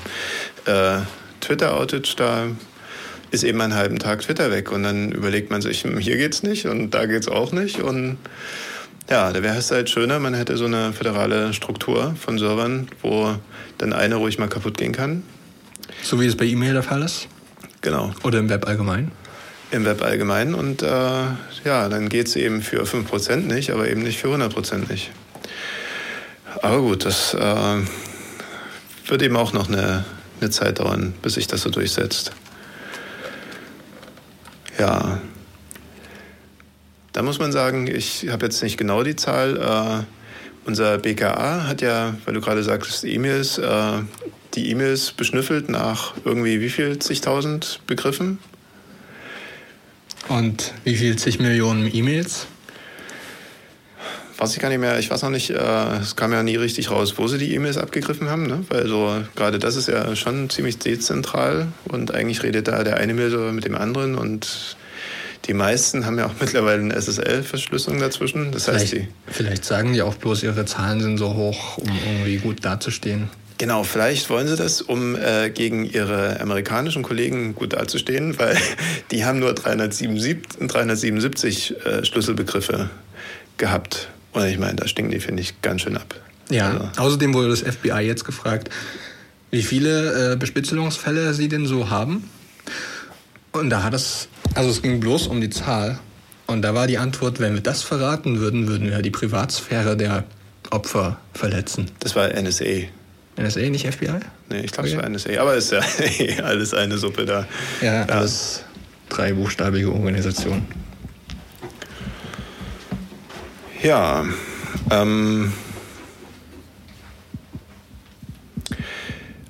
äh, Twitter-Outage da ist eben einen halben Tag Twitter weg und dann überlegt man sich, hm, hier geht's nicht und da geht's auch nicht und ja, da wäre es halt schöner, man hätte so eine föderale Struktur von Servern, wo dann eine ruhig mal kaputt gehen kann. So wie es bei E-Mail der Fall ist? Genau. Oder im Web allgemein? Im Web allgemein und äh, ja, dann geht es eben für 5% nicht, aber eben nicht für 100% nicht. Aber gut, das äh, wird eben auch noch eine, eine Zeit dauern, bis sich das so durchsetzt. Ja. Da muss man sagen, ich habe jetzt nicht genau die Zahl. Äh, unser BKA hat ja, weil du gerade sagst, E-Mails, äh, die E-Mails beschnüffelt nach irgendwie wie viel zigtausend Begriffen? Und wie viel zig Millionen E-Mails? Weiß ich gar nicht mehr. Ich weiß noch nicht, äh, es kam ja nie richtig raus, wo sie die E-Mails abgegriffen haben. Ne? Weil so gerade das ist ja schon ziemlich dezentral und eigentlich redet da der eine Mail mit dem anderen und die meisten haben ja auch mittlerweile eine SSL-Verschlüsselung dazwischen. Das vielleicht, heißt, die vielleicht sagen die auch bloß, ihre Zahlen sind so hoch, um irgendwie gut dazustehen. Genau, vielleicht wollen sie das, um äh, gegen ihre amerikanischen Kollegen gut dazustehen, weil die haben nur 377, 377 äh, Schlüsselbegriffe gehabt. Und ich meine, da stinken die, finde ich, ganz schön ab. Ja, also. außerdem wurde das FBI jetzt gefragt, wie viele äh, Bespitzelungsfälle sie denn so haben. Und da hat es, also es ging bloß um die Zahl. Und da war die Antwort, wenn wir das verraten würden, würden wir die Privatsphäre der Opfer verletzen. Das war NSA. NSA, nicht FBI? Nee, ich glaube, okay. es war NSA. Aber es ist ja alles eine Suppe da. Ja, ja. alles dreibuchstabige Organisation. Ja, ähm.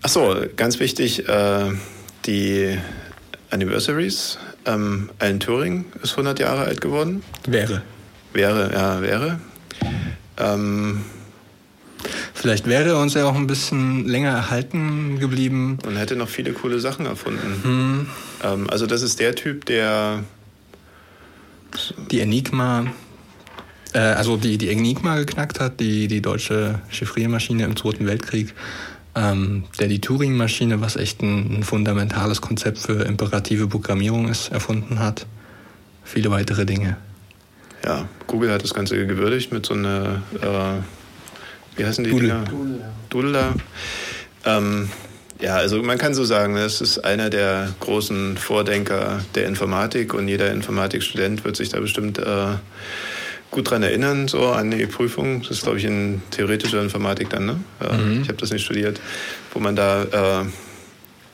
Achso, ganz wichtig, äh, die Anniversaries. Ähm, Alan Turing ist 100 Jahre alt geworden. Wäre. Wäre, ja, wäre. Ähm, Vielleicht wäre er uns ja auch ein bisschen länger erhalten geblieben. Und hätte noch viele coole Sachen erfunden. Hm. Ähm, also das ist der Typ, der... Die Enigma äh, also die, die Enigma geknackt hat, die, die deutsche Chiffriermaschine im Zweiten Weltkrieg, ähm, der die Turing-Maschine, was echt ein, ein, fundamentales Konzept für imperative Programmierung ist, erfunden hat. Viele weitere Dinge. Ja, Google hat das Ganze gewürdigt mit so einer, äh, wie heißen die Doodle. Dinger? Doodle. Ähm, ja, also man kann so sagen, das ist einer der großen Vordenker der Informatik und jeder Informatikstudent wird sich da bestimmt äh, gut daran erinnern, so an die Prüfung. Das ist, glaube ich, in theoretischer Informatik dann, ne? Mhm. Ich habe das nicht studiert, wo man da äh,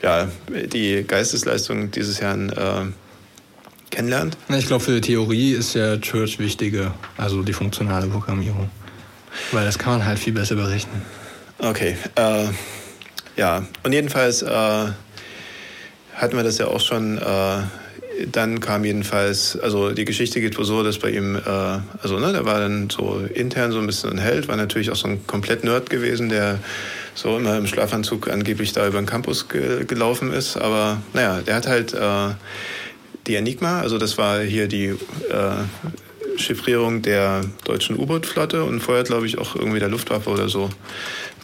ja, die Geistesleistung dieses Herrn äh, kennenlernt. Ich glaube, für die Theorie ist ja Church wichtiger, also die funktionale Programmierung. Weil das kann man halt viel besser berechnen. Okay, äh, ja, und jedenfalls äh, hatten wir das ja auch schon. Dann kam jedenfalls, also die Geschichte geht wohl so, dass bei ihm, äh, also ne, der war dann so intern so ein bisschen ein Held, war natürlich auch so ein komplett Nerd gewesen, der so immer im Schlafanzug angeblich da über den Campus ge gelaufen ist. Aber naja, der hat halt äh, die Enigma, also das war hier die äh, Chiffrierung der deutschen U-Boot-Flotte und vorher, glaube ich, auch irgendwie der Luftwaffe oder so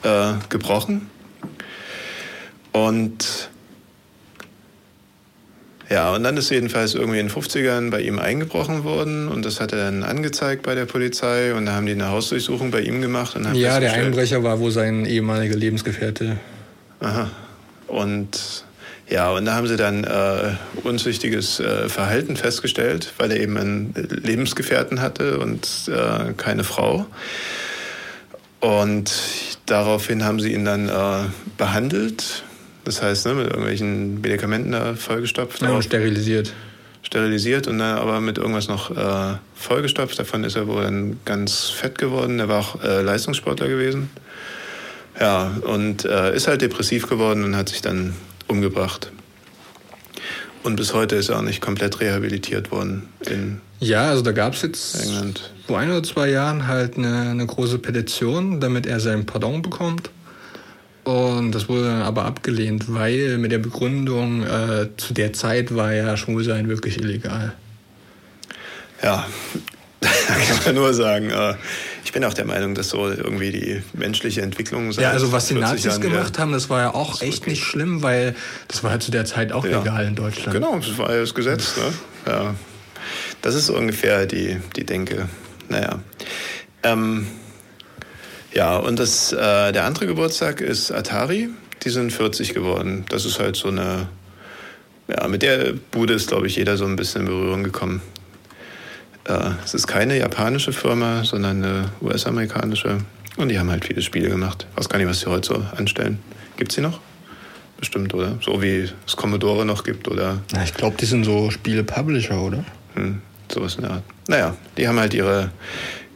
äh, gebrochen. Und ja, und dann ist jedenfalls irgendwie in den 50ern bei ihm eingebrochen worden und das hat er dann angezeigt bei der Polizei und da haben die eine Hausdurchsuchung bei ihm gemacht. Und haben ja, der Einbrecher war wohl sein ehemaliger Lebensgefährte. Aha. Und ja, und da haben sie dann äh, unzüchtiges äh, Verhalten festgestellt, weil er eben einen Lebensgefährten hatte und äh, keine Frau. Und daraufhin haben sie ihn dann äh, behandelt das heißt, ne, mit irgendwelchen Medikamenten da vollgestopft. Ja, und sterilisiert. Sterilisiert und dann aber mit irgendwas noch äh, vollgestopft. Davon ist er wohl dann ganz fett geworden. Er war auch äh, Leistungssportler gewesen. Ja, und äh, ist halt depressiv geworden und hat sich dann umgebracht. Und bis heute ist er auch nicht komplett rehabilitiert worden in Ja, also da gab es jetzt England. vor ein oder zwei Jahren halt eine, eine große Petition, damit er sein Pardon bekommt. Und das wurde dann aber abgelehnt, weil mit der Begründung, äh, zu der Zeit war ja Schwulsein wirklich illegal. Ja, kann man nur sagen. Äh, ich bin auch der Meinung, dass so irgendwie die menschliche Entwicklung. Ja, also was die Nazis Jahren, gemacht ja, haben, das war ja auch echt nicht schlimm, weil das war halt zu der Zeit auch ja. legal in Deutschland. Genau, das war ja das Gesetz. Ne? Ja. Das ist ungefähr die, die Denke. Naja. Ähm, ja, und das, äh, der andere Geburtstag ist Atari. Die sind 40 geworden. Das ist halt so eine, ja, mit der Bude ist, glaube ich, jeder so ein bisschen in Berührung gekommen. Äh, es ist keine japanische Firma, sondern eine US-amerikanische. Und die haben halt viele Spiele gemacht. Ich weiß gar nicht, was sie heute so anstellen. Gibt es sie noch? Bestimmt, oder? So wie es Commodore noch gibt, oder? Na, ich glaube, die sind so Spiele-Publisher, oder? Hm, sowas in der Art. Naja, die haben halt ihre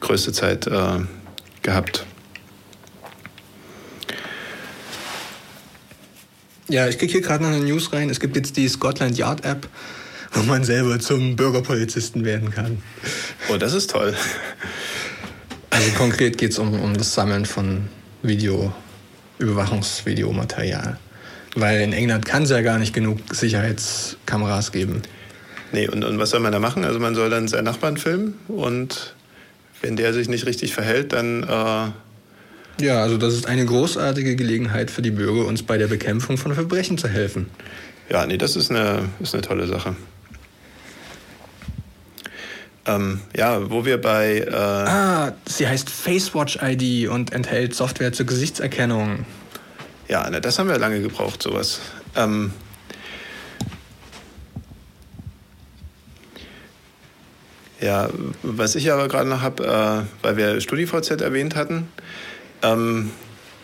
größte Zeit äh, gehabt. Ja, ich kriege hier gerade noch eine News rein. Es gibt jetzt die Scotland Yard App, wo man selber zum Bürgerpolizisten werden kann. Oh, das ist toll. Also konkret geht es um, um das Sammeln von Video, Überwachungsvideomaterial. Weil in England kann es ja gar nicht genug Sicherheitskameras geben. Nee, und, und was soll man da machen? Also man soll dann seinen Nachbarn filmen und wenn der sich nicht richtig verhält, dann äh, ja, also das ist eine großartige Gelegenheit für die Bürger, uns bei der Bekämpfung von Verbrechen zu helfen. Ja, nee, das ist eine, ist eine tolle Sache. Ähm, ja, wo wir bei. Äh ah, sie heißt FaceWatch ID und enthält Software zur Gesichtserkennung. Ja, na, das haben wir lange gebraucht, sowas. Ähm ja, was ich aber gerade noch habe, äh, weil wir StudiVZ erwähnt hatten, ähm,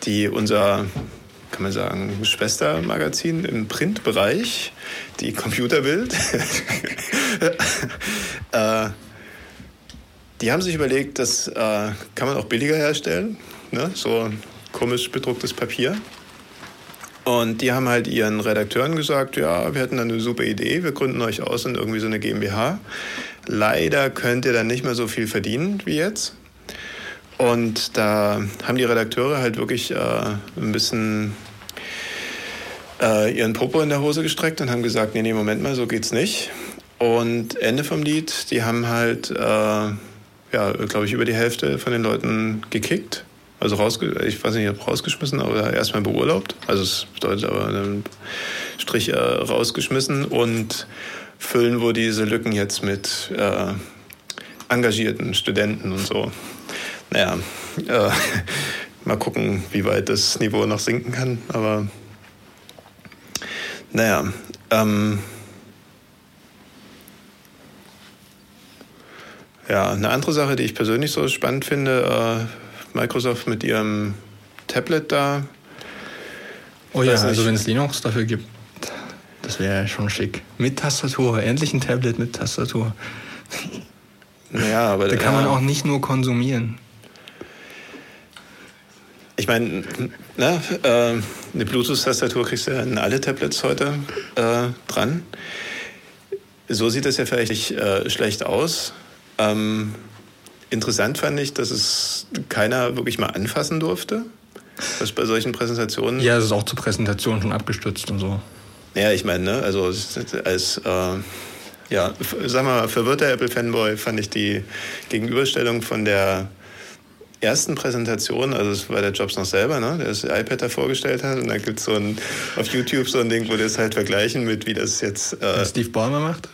die unser kann man sagen, Schwestermagazin im Printbereich, die Computerbild. äh, die haben sich überlegt, das äh, kann man auch billiger herstellen, ne? so komisch bedrucktes Papier. Und die haben halt ihren Redakteuren gesagt, ja, wir hätten eine super Idee, wir gründen euch aus in irgendwie so eine GmbH. Leider könnt ihr dann nicht mehr so viel verdienen wie jetzt. Und da haben die Redakteure halt wirklich äh, ein bisschen äh, ihren Popo in der Hose gestreckt und haben gesagt, nee, nee, Moment mal, so geht's nicht. Und Ende vom Lied, die haben halt, äh, ja, glaube ich, über die Hälfte von den Leuten gekickt. Also rausge ich weiß nicht, ob rausgeschmissen, aber erstmal beurlaubt. Also es bedeutet aber einen Strich äh, rausgeschmissen und füllen wohl diese Lücken jetzt mit äh, engagierten Studenten und so. Naja, äh, mal gucken, wie weit das Niveau noch sinken kann. Aber naja, ähm, Ja, eine andere Sache, die ich persönlich so spannend finde, äh, Microsoft mit ihrem Tablet da. Oh ja, also wenn es Linux dafür gibt, das wäre schon schick. Mit Tastatur, endlich ein Tablet mit Tastatur. Naja, aber da kann man auch nicht nur konsumieren. Ich meine, ne, äh, eine Bluetooth-Tastatur kriegst du ja in alle Tablets heute äh, dran. So sieht das ja vielleicht nicht äh, schlecht aus. Ähm, interessant fand ich, dass es keiner wirklich mal anfassen durfte. Was bei solchen Präsentationen. Ja, es ist auch zur Präsentation schon abgestützt und so. Ja, ich meine, ne, also als äh, ja, sag mal, verwirrter Apple-Fanboy fand ich die Gegenüberstellung von der ersten Präsentation, also es war der Jobs noch selber, ne, der das iPad da vorgestellt hat. Und da gibt es so ein, auf YouTube so ein Ding, wo das halt vergleichen mit, wie das jetzt. Äh, Steve Ballmer macht?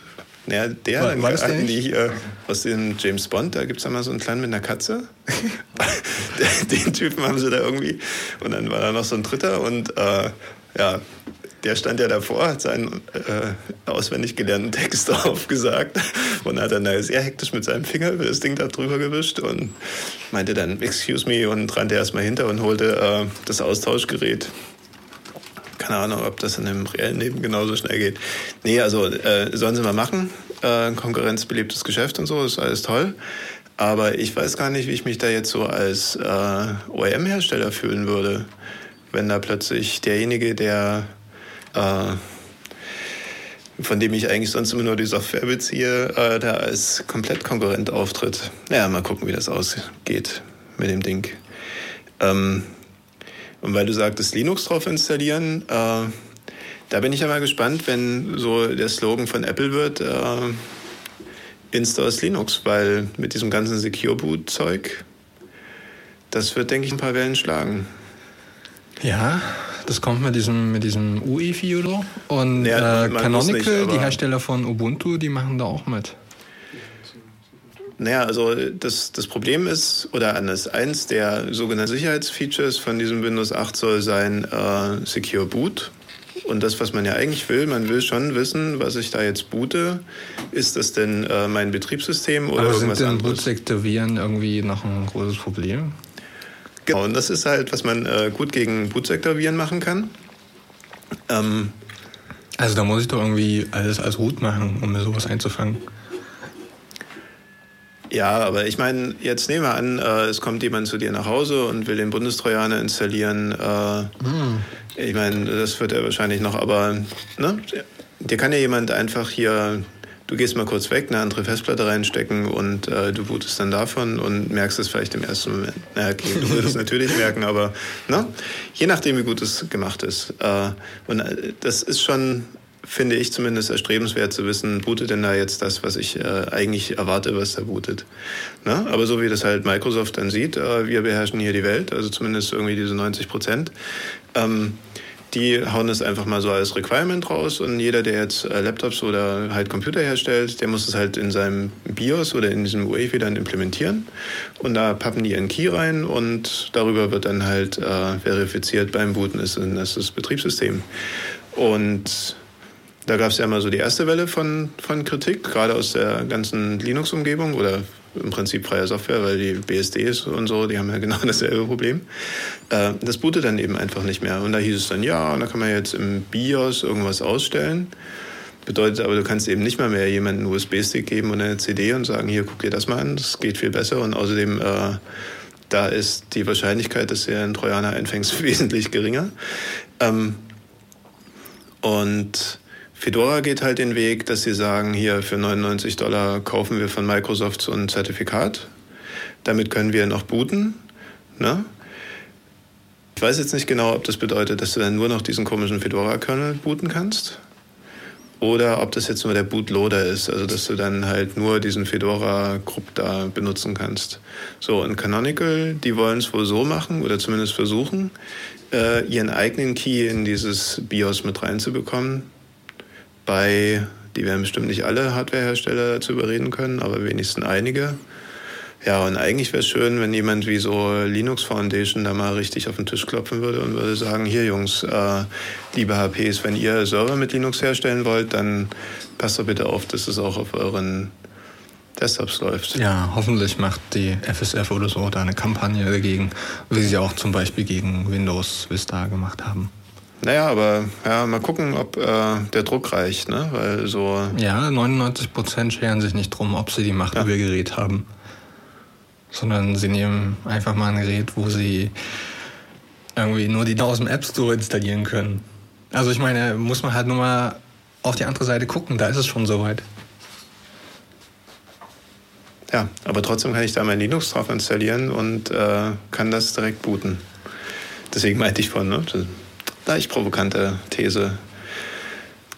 Naja, der, war, war die hier aus dem James Bond, da gibt es mal so einen kleinen mit einer Katze. den Typen haben sie da irgendwie. Und dann war da noch so ein dritter und äh, ja, der stand ja davor, hat seinen äh, auswendig gelernten Text aufgesagt und hat dann da sehr hektisch mit seinem Finger über das Ding da drüber gewischt und meinte dann, excuse me, und rannte erstmal hinter und holte äh, das Austauschgerät. Keine Ahnung, ob das in dem reellen Leben genauso schnell geht. Nee, also äh, sollen sie mal machen. Äh, konkurrenzbelebtes Geschäft und so, ist alles toll. Aber ich weiß gar nicht, wie ich mich da jetzt so als äh, OEM-Hersteller fühlen würde, wenn da plötzlich derjenige, der von dem ich eigentlich sonst immer nur die Software beziehe, äh, da als komplett Konkurrent auftritt. Naja, mal gucken, wie das ausgeht mit dem Ding. Ähm, und weil du sagtest, Linux drauf installieren, äh, da bin ich ja mal gespannt, wenn so der Slogan von Apple wird, äh, Installs Linux, weil mit diesem ganzen Secure Boot Zeug, das wird, denke ich, ein paar Wellen schlagen. Ja, das kommt mit diesem, mit diesem UEFI oder Und ja, äh, Canonical, nicht, die Hersteller von Ubuntu, die machen da auch mit. Naja, also das, das Problem ist, oder anders, eins der sogenannten Sicherheitsfeatures von diesem Windows 8 soll sein äh, Secure Boot. Und das, was man ja eigentlich will, man will schon wissen, was ich da jetzt boote. Ist das denn äh, mein Betriebssystem oder Aber irgendwas sind denn Bootsektor-Viren irgendwie noch ein großes Problem? Genau, und das ist halt, was man äh, gut gegen Bootsektor-Viren machen kann. Ähm, also da muss ich doch irgendwie alles als Root machen, um mir sowas einzufangen. Ja, aber ich meine, jetzt nehmen wir an, äh, es kommt jemand zu dir nach Hause und will den Bundestrojaner installieren. Äh, mm. Ich meine, das wird er wahrscheinlich noch, aber ne? dir kann ja jemand einfach hier du gehst mal kurz weg, eine andere Festplatte reinstecken und äh, du bootest dann davon und merkst es vielleicht im ersten Moment. Na, okay, du würdest es natürlich merken, aber ne? je nachdem, wie gut es gemacht ist. Äh, und äh, das ist schon, finde ich zumindest, erstrebenswert zu wissen, bootet denn da jetzt das, was ich äh, eigentlich erwarte, was da bootet. Ne? Aber so wie das halt Microsoft dann sieht, äh, wir beherrschen hier die Welt, also zumindest irgendwie diese 90 Prozent. Ähm, die hauen es einfach mal so als Requirement raus und jeder, der jetzt äh, Laptops oder halt Computer herstellt, der muss es halt in seinem BIOS oder in diesem UEFI dann implementieren und da pappen die ihren Key rein und darüber wird dann halt äh, verifiziert beim Booten ist das, das Betriebssystem. Und da gab es ja mal so die erste Welle von, von Kritik, gerade aus der ganzen Linux-Umgebung oder im Prinzip freie Software, weil die BSDs und so, die haben ja genau dasselbe Problem. Äh, das bootet dann eben einfach nicht mehr. Und da hieß es dann, ja, und da kann man jetzt im BIOS irgendwas ausstellen. Bedeutet aber, du kannst eben nicht mal mehr jemanden einen USB-Stick geben und eine CD und sagen, hier, guck dir das mal an, das geht viel besser. Und außerdem, äh, da ist die Wahrscheinlichkeit, dass du einen Trojaner einfängst, wesentlich geringer. Ähm, und Fedora geht halt den Weg, dass sie sagen, hier für 99 Dollar kaufen wir von Microsoft so ein Zertifikat. Damit können wir noch booten. Ne? Ich weiß jetzt nicht genau, ob das bedeutet, dass du dann nur noch diesen komischen Fedora-Kernel booten kannst. Oder ob das jetzt nur der Bootloader ist, also dass du dann halt nur diesen Fedora-Grupp da benutzen kannst. So, und Canonical, die wollen es wohl so machen, oder zumindest versuchen, äh, ihren eigenen Key in dieses BIOS mit reinzubekommen bei, die werden bestimmt nicht alle Hardwarehersteller dazu überreden können, aber wenigstens einige. Ja, und eigentlich wäre es schön, wenn jemand wie so Linux Foundation da mal richtig auf den Tisch klopfen würde und würde sagen, hier Jungs, äh, liebe HPs, wenn ihr Server mit Linux herstellen wollt, dann passt doch bitte auf, dass es auch auf euren Desktops läuft. Ja, hoffentlich macht die FSF oder so da eine Kampagne dagegen, wie sie auch zum Beispiel gegen Windows Vista gemacht haben. Naja, aber ja, mal gucken, ob äh, der Druck reicht, ne? Weil so. Ja, 99 Prozent scheren sich nicht drum, ob sie die Macht ja. über Gerät haben. Sondern sie nehmen einfach mal ein Gerät, wo sie irgendwie nur die aus dem App Store installieren können. Also ich meine, muss man halt nur mal auf die andere Seite gucken, da ist es schon soweit. Ja, aber trotzdem kann ich da mein Linux drauf installieren und äh, kann das direkt booten. Deswegen meinte ich von, ne? Leicht provokante These,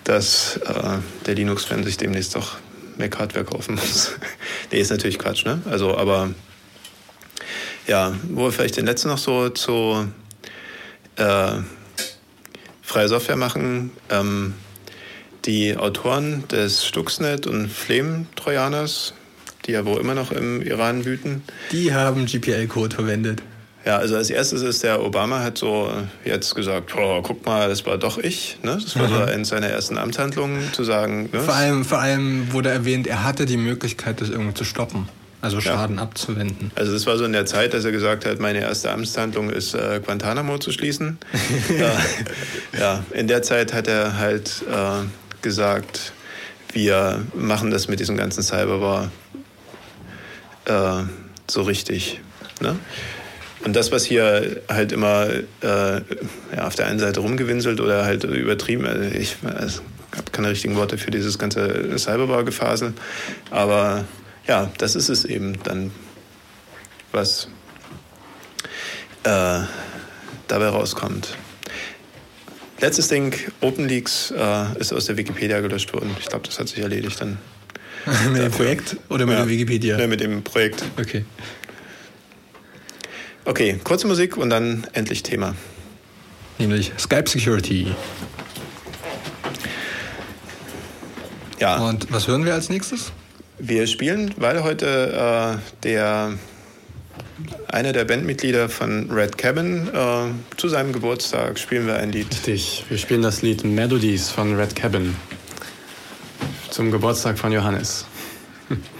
dass äh, der Linux-Fan sich demnächst doch Mac-Hardware kaufen muss. nee, ist natürlich Quatsch, ne? Also, aber ja, wo wir vielleicht den letzten noch so zu äh, freie Software machen. Ähm, die Autoren des Stuxnet und Flame-Trojaners, die ja wo immer noch im Iran wüten. Die haben GPL-Code verwendet. Ja, also als erstes ist der Obama hat so jetzt gesagt, oh, guck mal, das war doch ich. Ne? Das war mhm. so in seiner ersten Amtshandlung zu sagen. Ne? Vor, allem, vor allem wurde erwähnt, er hatte die Möglichkeit, das irgendwie zu stoppen. Also Schaden ja. abzuwenden. Also das war so in der Zeit, dass er gesagt hat, meine erste Amtshandlung ist äh, Guantanamo zu schließen. äh, ja, in der Zeit hat er halt äh, gesagt, wir machen das mit diesem ganzen Cyberwar äh, so richtig. Ne? Und das, was hier halt immer äh, ja, auf der einen Seite rumgewinselt oder halt übertrieben, also ich also, habe keine richtigen Worte für dieses ganze Cyberbar-Gefasel, aber ja, das ist es eben dann, was äh, dabei rauskommt. Letztes Ding, OpenLeaks äh, ist aus der Wikipedia gelöscht worden. Ich glaube, das hat sich erledigt dann. mit dem Projekt oder mit ja, der Wikipedia? Ne, mit dem Projekt. Okay. Okay, kurze Musik und dann endlich Thema. Nämlich Skype Security. Ja. Und was hören wir als nächstes? Wir spielen, weil heute äh, der einer der Bandmitglieder von Red Cabin äh, zu seinem Geburtstag spielen wir ein Lied. Richtig, wir spielen das Lied Melodies von Red Cabin zum Geburtstag von Johannes.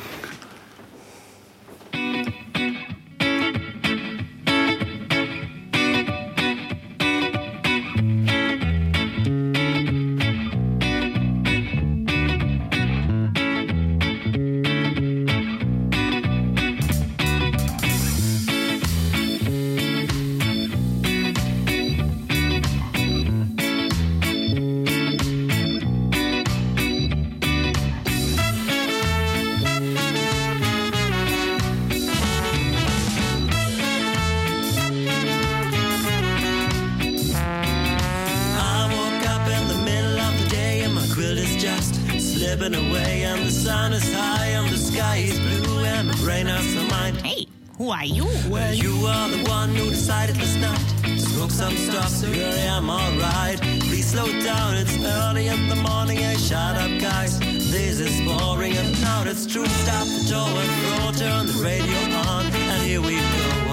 are you? Well, you are the one who decided last night smoke some stuff, so really I'm alright. Please slow down, it's early in the morning. Hey, shut up, guys. This is boring, and now it's true. Stop the door and roll, turn the radio on, and here we go.